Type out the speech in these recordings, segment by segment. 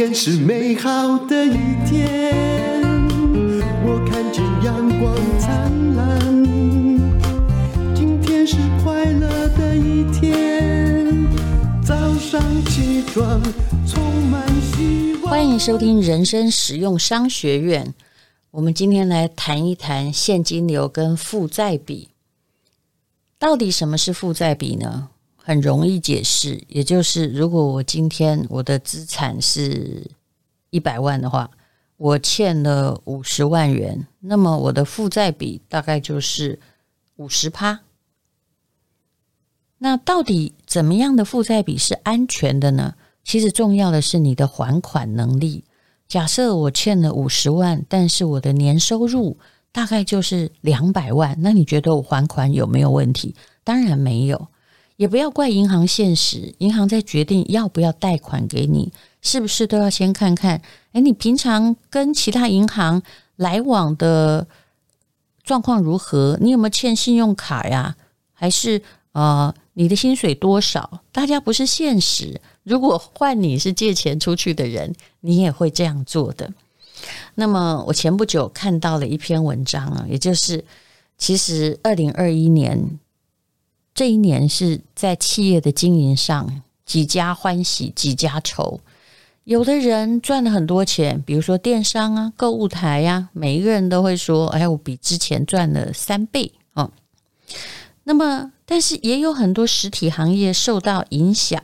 天是美好的一天，我看见阳光灿烂。今天是快乐的一天，早上起床充满希望。欢迎收听人生实用商学院。我们今天来谈一谈现金流跟负债比。到底什么是负债比呢？很容易解释，也就是如果我今天我的资产是一百万的话，我欠了五十万元，那么我的负债比大概就是五十趴。那到底怎么样的负债比是安全的呢？其实重要的是你的还款能力。假设我欠了五十万，但是我的年收入大概就是两百万，那你觉得我还款有没有问题？当然没有。也不要怪银行现实，银行在决定要不要贷款给你，是不是都要先看看？诶，你平常跟其他银行来往的状况如何？你有没有欠信用卡呀？还是呃，你的薪水多少？大家不是现实。如果换你是借钱出去的人，你也会这样做的。那么，我前不久看到了一篇文章啊，也就是其实二零二一年。这一年是在企业的经营上几家欢喜几家愁，有的人赚了很多钱，比如说电商啊、购物台呀、啊，每一个人都会说：“哎，我比之前赚了三倍哦。”那么，但是也有很多实体行业受到影响，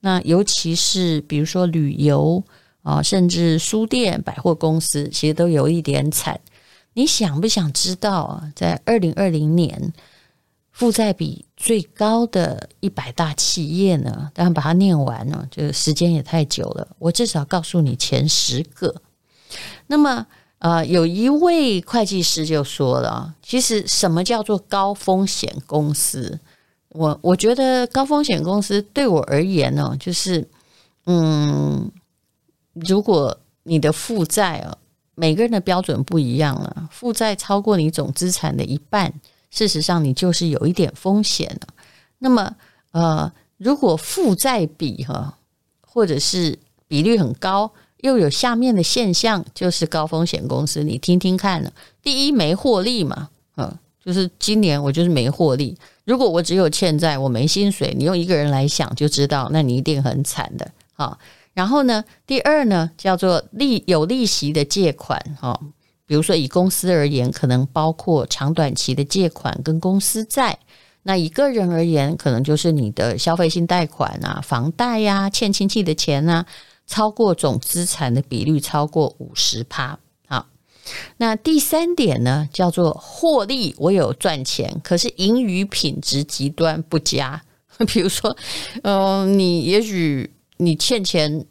那尤其是比如说旅游啊，甚至书店、百货公司，其实都有一点惨。你想不想知道啊？在二零二零年，负债比最高的一百大企业呢？当然把它念完了，就时间也太久了。我至少告诉你前十个。那么，呃，有一位会计师就说了，其实什么叫做高风险公司？我我觉得高风险公司对我而言呢，就是，嗯，如果你的负债啊，每个人的标准不一样了，负债超过你总资产的一半。事实上，你就是有一点风险了。那么，呃，如果负债比哈，或者是比率很高，又有下面的现象，就是高风险公司。你听听看呢？第一，没获利嘛，嗯，就是今年我就是没获利。如果我只有欠债，我没薪水，你用一个人来想就知道，那你一定很惨的。啊，然后呢，第二呢，叫做利有利息的借款，哈。比如说，以公司而言，可能包括长短期的借款跟公司债；那以个人而言，可能就是你的消费性贷款啊、房贷呀、欠亲戚的钱啊，超过总资产的比率超过五十趴。好，那第三点呢，叫做获利，我有赚钱，可是盈余品质极端不佳。比如说，嗯，你也许你欠钱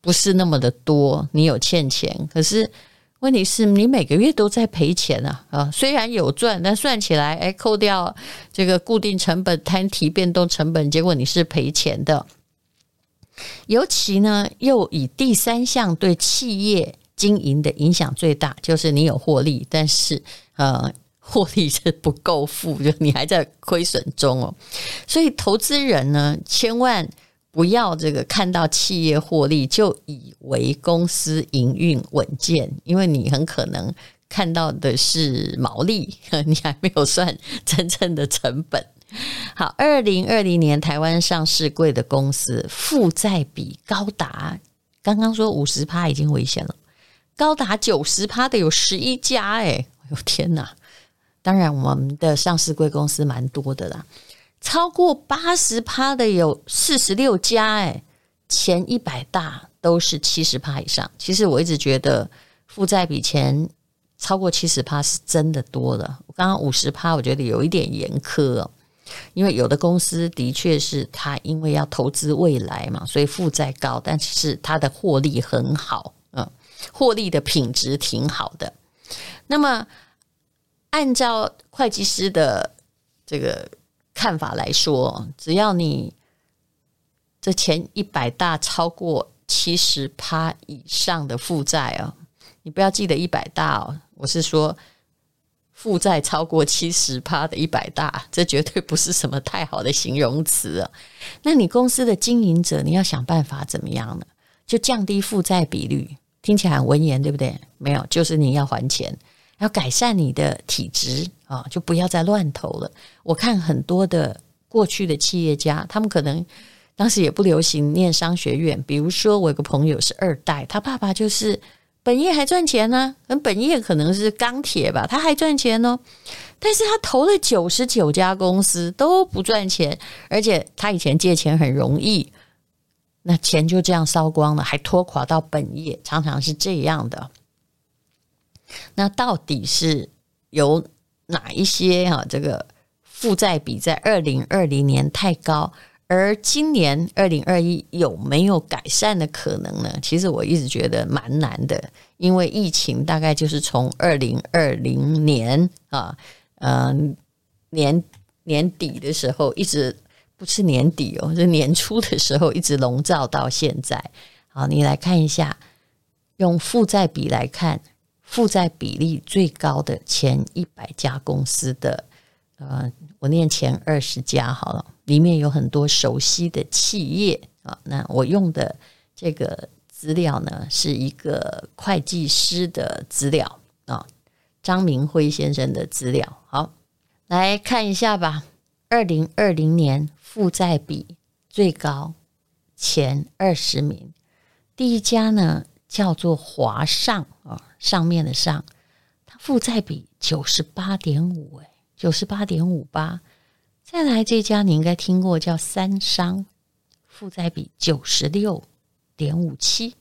不是那么的多，你有欠钱，可是。问题是你每个月都在赔钱啊啊！虽然有赚，但算起来，哎，扣掉这个固定成本、摊提变动成本，结果你是赔钱的。尤其呢，又以第三项对企业经营的影响最大，就是你有获利，但是呃，获利是不够付，就你还在亏损中哦。所以投资人呢，千万。不要这个看到企业获利就以为公司营运稳健，因为你很可能看到的是毛利，你还没有算真正的成本。好，二零二零年台湾上市柜的公司负债比高达，刚刚说五十趴已经危险了，高达九十趴的有十一家，哎，哎呦天哪！当然我们的上市柜公司蛮多的啦。超过八十趴的有四十六家，哎，前一百大都是七十趴以上。其实我一直觉得负债比前超过七十趴是真的多了。我刚刚五十趴，我觉得有一点严苛哦，因为有的公司的确是他因为要投资未来嘛，所以负债高，但是他的获利很好，嗯，获利的品质挺好的。那么按照会计师的这个。看法来说，只要你这前一百大超过七十趴以上的负债啊，你不要记得一百大哦，我是说负债超过七十趴的一百大，这绝对不是什么太好的形容词啊。那你公司的经营者，你要想办法怎么样呢？就降低负债比率。听起来很文言，对不对？没有，就是你要还钱，要改善你的体质啊，就不要再乱投了。我看很多的过去的企业家，他们可能当时也不流行念商学院。比如说，我有个朋友是二代，他爸爸就是本业还赚钱呢，本业可能是钢铁吧，他还赚钱哦。但是他投了九十九家公司都不赚钱，而且他以前借钱很容易。那钱就这样烧光了，还拖垮到本业，常常是这样的。那到底是由哪一些啊？这个负债比在二零二零年太高，而今年二零二一有没有改善的可能呢？其实我一直觉得蛮难的，因为疫情大概就是从二零二零年啊，嗯，年年底的时候一直。不是年底哦，是年初的时候一直笼罩到现在。好，你来看一下，用负债比来看，负债比例最高的前一百家公司的，呃，我念前二十家好了，里面有很多熟悉的企业啊。那我用的这个资料呢，是一个会计师的资料啊，张明辉先生的资料。好，来看一下吧，二零二零年。负债比最高前二十名，第一家呢叫做华上啊，上面的上，它负债比九十八点五，哎，九十八点五八。再来这家你应该听过，叫三商，负债比九十六点五七。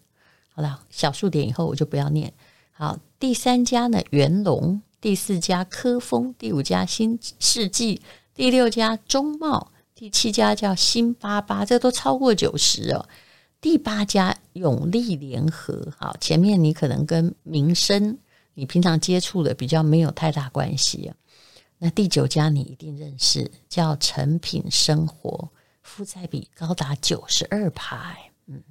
好了，小数点以后我就不要念。好，第三家呢元隆，第四家科丰，第五家新世纪，第六家中贸。第七家叫新八八，这都超过九十哦。第八家永利联合，好，前面你可能跟民生你平常接触的比较没有太大关系。那第九家你一定认识，叫成品生活，负债比高达九十二排。嗯，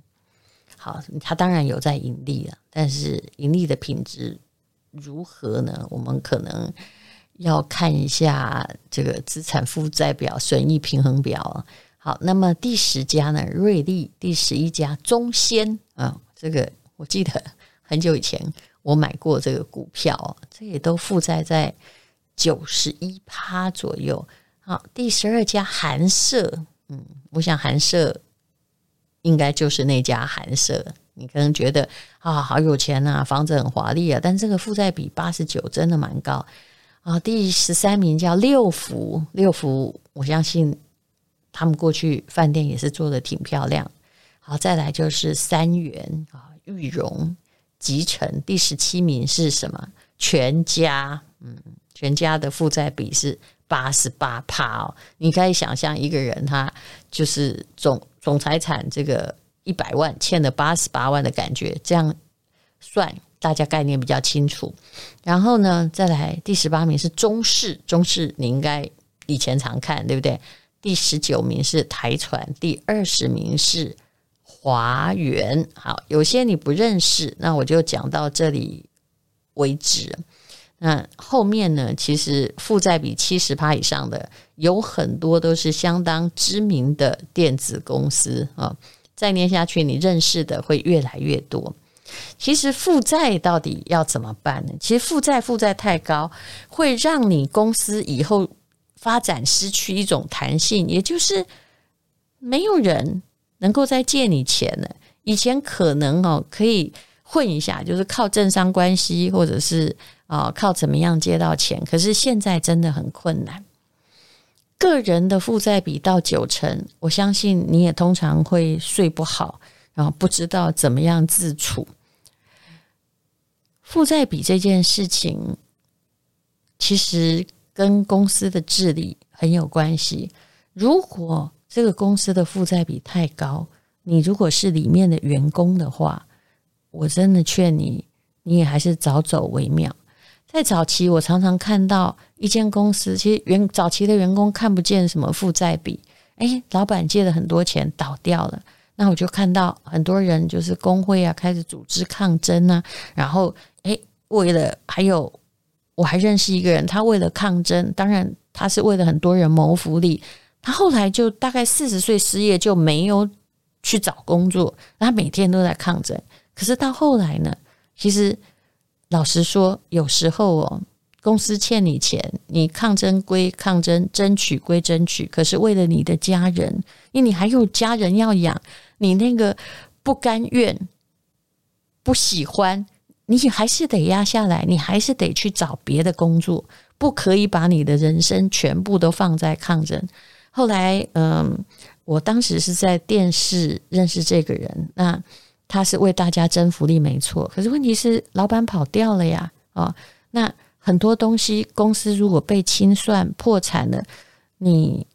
好，它当然有在盈利了，但是盈利的品质如何呢？我们可能。要看一下这个资产负债表、损益平衡表。好，那么第十家呢？瑞丽，第十一家中仙啊，这个我记得 很久以前我买过这个股票，这也都负债在九十一趴左右。好，第十二家寒舍，嗯，我想寒舍应该就是那家寒舍。你可能觉得啊，好有钱啊，房子很华丽啊，但这个负债比八十九真的蛮高。啊，第十三名叫六福，六福，我相信他们过去饭店也是做的挺漂亮。好，再来就是三元啊，玉荣、集成。第十七名是什么？全家，嗯，全家的负债比是八十八趴哦。你可以想象一个人他就是总总财产这个一百万，欠了八十八万的感觉，这样算。大家概念比较清楚，然后呢，再来第十八名是中视，中视你应该以前常看，对不对？第十九名是台船，第二十名是华源。好，有些你不认识，那我就讲到这里为止。那后面呢，其实负债比七十趴以上的有很多都是相当知名的电子公司啊。再念下去，你认识的会越来越多。其实负债到底要怎么办呢？其实负债负债太高，会让你公司以后发展失去一种弹性，也就是没有人能够再借你钱了。以前可能哦可以混一下，就是靠政商关系，或者是啊靠怎么样借到钱。可是现在真的很困难。个人的负债比到九成，我相信你也通常会睡不好，然后不知道怎么样自处。负债比这件事情，其实跟公司的治理很有关系。如果这个公司的负债比太高，你如果是里面的员工的话，我真的劝你，你也还是早走为妙。在早期，我常常看到一间公司，其实员早期的员工看不见什么负债比，诶，老板借了很多钱倒掉了，那我就看到很多人就是工会啊，开始组织抗争啊，然后哎。为了还有，我还认识一个人，他为了抗争，当然他是为了很多人谋福利。他后来就大概四十岁失业，就没有去找工作，他每天都在抗争。可是到后来呢，其实老实说，有时候哦，公司欠你钱，你抗争归抗争，争取归争取，可是为了你的家人，因为你还有家人要养，你那个不甘愿、不喜欢，你还是得压下来，你还是得去找别的工作，不可以把你的人生全部都放在抗争。后来，嗯，我当时是在电视认识这个人，那他是为大家争福利，没错。可是问题是，老板跑掉了呀，哦，那很多东西，公司如果被清算破产了，你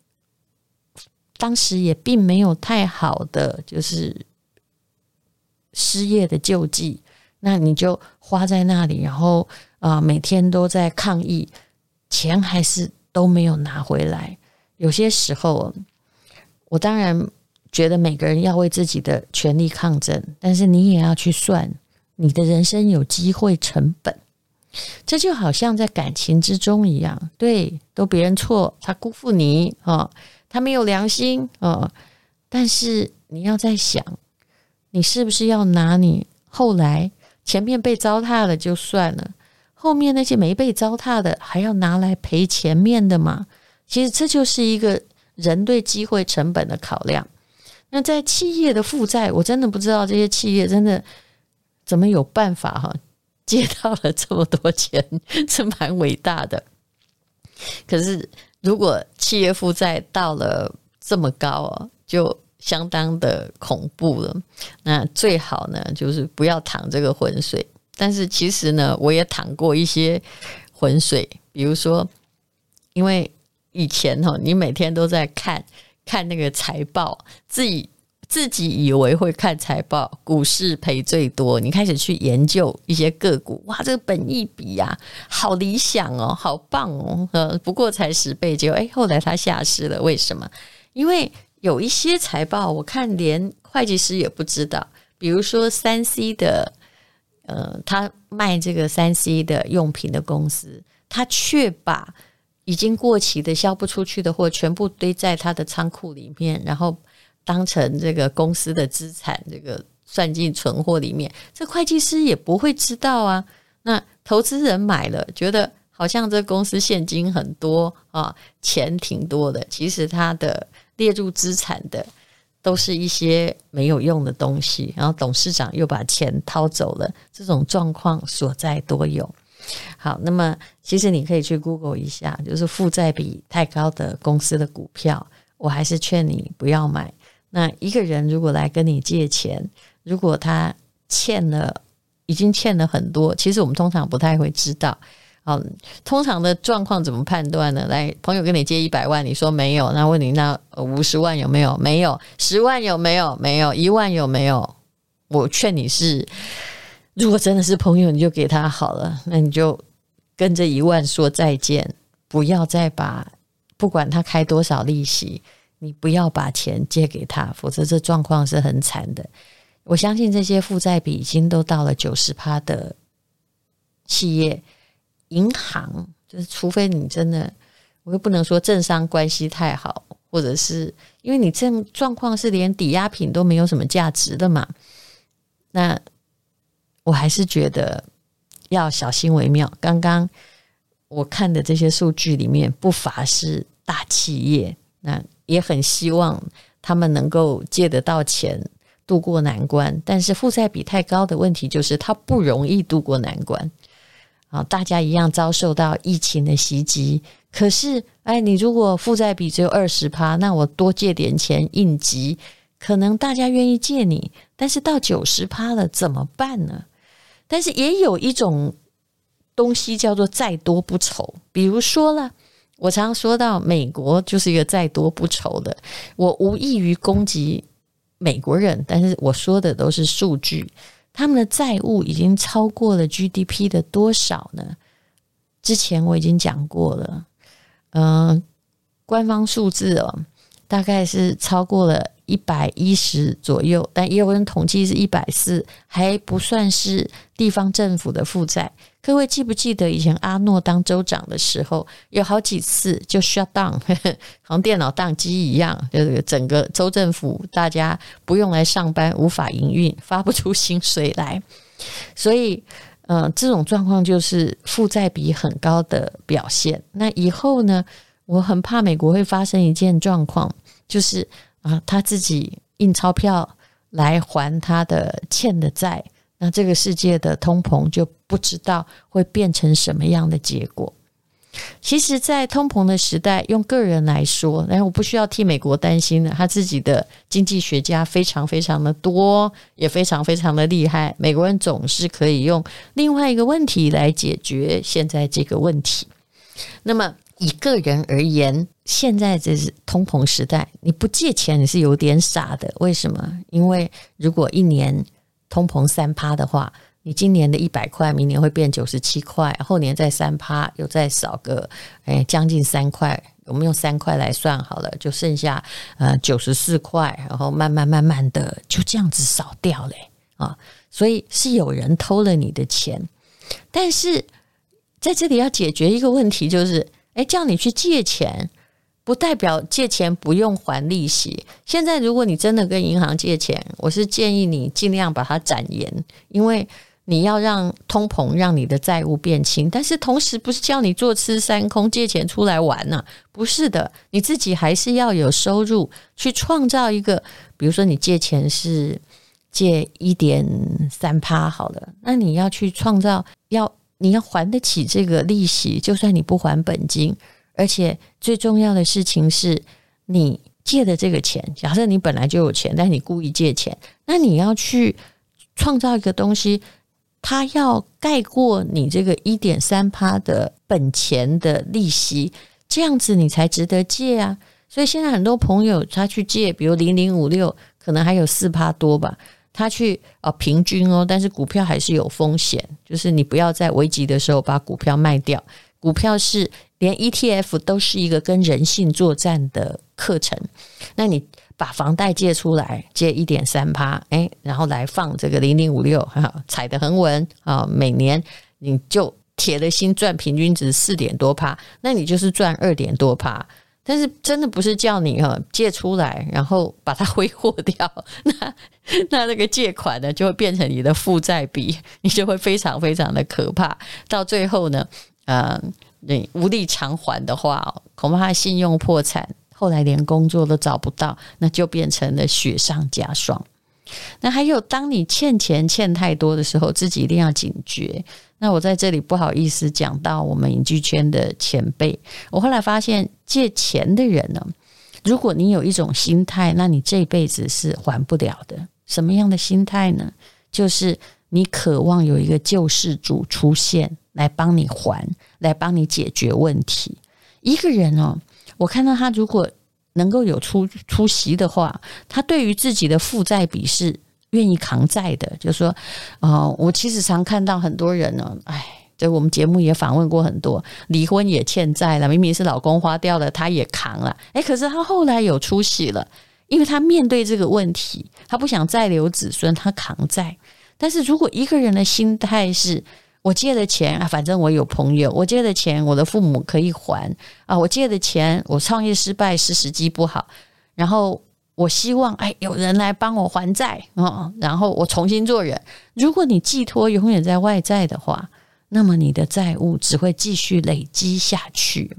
当时也并没有太好的就是失业的救济，那你就花在那里，然后啊，每天都在抗议，钱还是都没有拿回来。有些时候，我当然觉得每个人要为自己的权利抗争，但是你也要去算你的人生有机会成本。这就好像在感情之中一样，对，都别人错，他辜负你啊，他没有良心啊。但是你要在想，你是不是要拿你后来前面被糟蹋了就算了，后面那些没被糟蹋的还要拿来赔前面的嘛？其实这就是一个人对机会成本的考量。那在企业的负债，我真的不知道这些企业真的怎么有办法哈 借到了这么多钱，是蛮伟大的。可是如果企业负债到了这么高哦，就相当的恐怖了。那最好呢，就是不要淌这个浑水。但是其实呢，我也淌过一些浑水，比如说因为。以前哈，你每天都在看看那个财报，自己自己以为会看财报，股市赔最多。你开始去研究一些个股，哇，这个本益比呀，好理想哦，好棒哦，呃，不过才十倍，结果哎，后来它下市了，为什么？因为有一些财报，我看连会计师也不知道，比如说三 C 的，呃，他卖这个三 C 的用品的公司，他却把已经过期的、销不出去的货，全部堆在他的仓库里面，然后当成这个公司的资产，这个算进存货里面。这会计师也不会知道啊。那投资人买了，觉得好像这公司现金很多啊，钱挺多的。其实他的列入资产的都是一些没有用的东西，然后董事长又把钱掏走了。这种状况所在多有。好，那么其实你可以去 Google 一下，就是负债比太高的公司的股票，我还是劝你不要买。那一个人如果来跟你借钱，如果他欠了，已经欠了很多，其实我们通常不太会知道。嗯，通常的状况怎么判断呢？来，朋友跟你借一百万，你说没有，那问你那五十万有没有？没有，十万有没有？没有，一万有没有？我劝你是。如果真的是朋友，你就给他好了。那你就跟这一万说再见，不要再把不管他开多少利息，你不要把钱借给他，否则这状况是很惨的。我相信这些负债比已经都到了九十趴的企业银行，就是除非你真的，我又不能说政商关系太好，或者是因为你这状况是连抵押品都没有什么价值的嘛，那。我还是觉得要小心为妙。刚刚我看的这些数据里面，不乏是大企业，那也很希望他们能够借得到钱，渡过难关。但是负债比太高的问题就是，它不容易渡过难关。啊，大家一样遭受到疫情的袭击。可是，哎，你如果负债比只有二十趴，那我多借点钱应急，可能大家愿意借你。但是到九十趴了，怎么办呢？但是也有一种东西叫做“债多不愁”，比如说了，我常常说到美国就是一个“债多不愁”的。我无意于攻击美国人，但是我说的都是数据，他们的债务已经超过了 GDP 的多少呢？之前我已经讲过了，嗯、官方数字哦，大概是超过了一百一十左右，但也有人统计是一百四，还不算是地方政府的负债。各位记不记得以前阿诺当州长的时候，有好几次就 shut down，好像电脑宕机一样，就是整个州政府大家不用来上班，无法营运，发不出薪水来。所以，呃，这种状况就是负债比很高的表现。那以后呢，我很怕美国会发生一件状况。就是啊，他自己印钞票来还他的欠的债，那这个世界的通膨就不知道会变成什么样的结果。其实，在通膨的时代，用个人来说，然后我不需要替美国担心的，他自己的经济学家非常非常的多，也非常非常的厉害。美国人总是可以用另外一个问题来解决现在这个问题。那么，以个人而言，现在这是通膨时代，你不借钱你是有点傻的。为什么？因为如果一年通膨三趴的话，你今年的一百块，明年会变九十七块，后年再三趴，又再少个哎将近三块。我们用三块来算好了，就剩下呃九十四块，然后慢慢慢慢的就这样子少掉嘞啊！所以是有人偷了你的钱，但是在这里要解决一个问题，就是。诶，叫你去借钱，不代表借钱不用还利息。现在，如果你真的跟银行借钱，我是建议你尽量把它展延，因为你要让通膨让你的债务变轻。但是同时，不是叫你坐吃山空借钱出来玩呐，不是的，你自己还是要有收入，去创造一个。比如说，你借钱是借一点三趴好了，那你要去创造要。你要还得起这个利息，就算你不还本金，而且最重要的事情是，你借的这个钱，假设你本来就有钱，但你故意借钱，那你要去创造一个东西，它要盖过你这个一点三趴的本钱的利息，这样子你才值得借啊。所以现在很多朋友他去借，比如零零五六，可能还有四趴多吧。他去啊，平均哦，但是股票还是有风险，就是你不要在危急的时候把股票卖掉。股票是连 ETF 都是一个跟人性作战的课程。那你把房贷借出来，借一点三趴，诶，然后来放这个零零五六，哈，踩得很稳啊，每年你就铁了心赚平均值四点多趴，那你就是赚二点多趴。但是真的不是叫你哈借出来，然后把它挥霍掉，那那那个借款呢就会变成你的负债比，你就会非常非常的可怕。到最后呢，呃，你无力偿还的话，恐怕信用破产，后来连工作都找不到，那就变成了雪上加霜。那还有，当你欠钱欠太多的时候，自己一定要警觉。那我在这里不好意思讲到我们影剧圈的前辈，我后来发现借钱的人呢，如果你有一种心态，那你这辈子是还不了的。什么样的心态呢？就是你渴望有一个救世主出现来帮你还，来帮你解决问题。一个人哦，我看到他如果能够有出出息的话，他对于自己的负债比是。愿意扛债的，就是说，哦，我其实常看到很多人呢，哎，就我们节目也访问过很多，离婚也欠债了，明明是老公花掉了，他也扛了，哎，可是他后来有出息了，因为他面对这个问题，他不想再留子孙，他扛债。但是如果一个人的心态是，我借的钱啊，反正我有朋友，我借的钱，我的父母可以还啊，我借的钱，我创业失败是时机不好，然后。我希望哎，有人来帮我还债啊，然后我重新做人。如果你寄托永远在外在的话，那么你的债务只会继续累积下去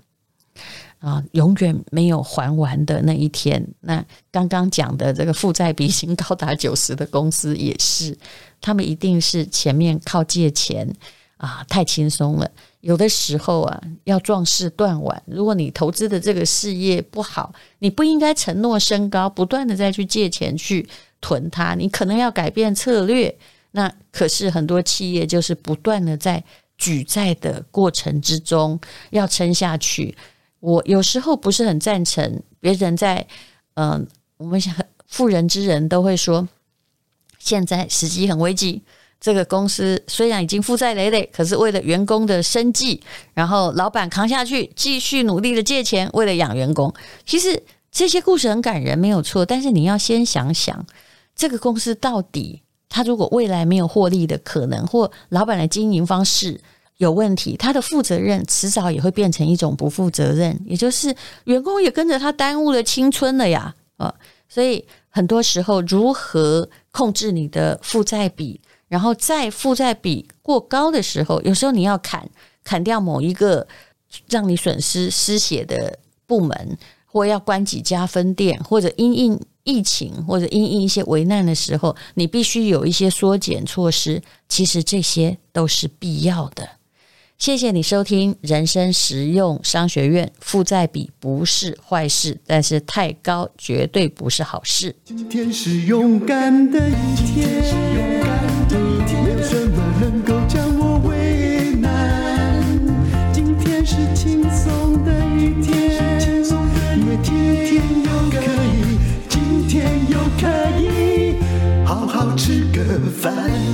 啊，永远没有还完的那一天。那刚刚讲的这个负债比已经高达九十的公司也是，他们一定是前面靠借钱啊，太轻松了。有的时候啊，要壮士断腕。如果你投资的这个事业不好，你不应该承诺升高，不断的再去借钱去囤它。你可能要改变策略。那可是很多企业就是不断的在举债的过程之中要撑下去。我有时候不是很赞成别人在，嗯、我们想妇人之人都会说，现在时机很危急。这个公司虽然已经负债累累，可是为了员工的生计，然后老板扛下去，继续努力的借钱，为了养员工。其实这些故事很感人，没有错。但是你要先想想，这个公司到底，他如果未来没有获利的可能，或老板的经营方式有问题，他的负责任迟早也会变成一种不负责任，也就是员工也跟着他耽误了青春了呀。啊，所以很多时候，如何控制你的负债比，然后在负债比过高的时候，有时候你要砍砍掉某一个让你损失失血的部门。或要关几家分店，或者因应疫情，或者因应一些危难的时候，你必须有一些缩减措施。其实这些都是必要的。谢谢你收听《人生实用商学院》，负债比不是坏事，但是太高绝对不是好事。今天是勇敢的一天，没有什么能够将我为难。今天是轻松的一天，因为今天又可以，今天又可以好好吃个饭。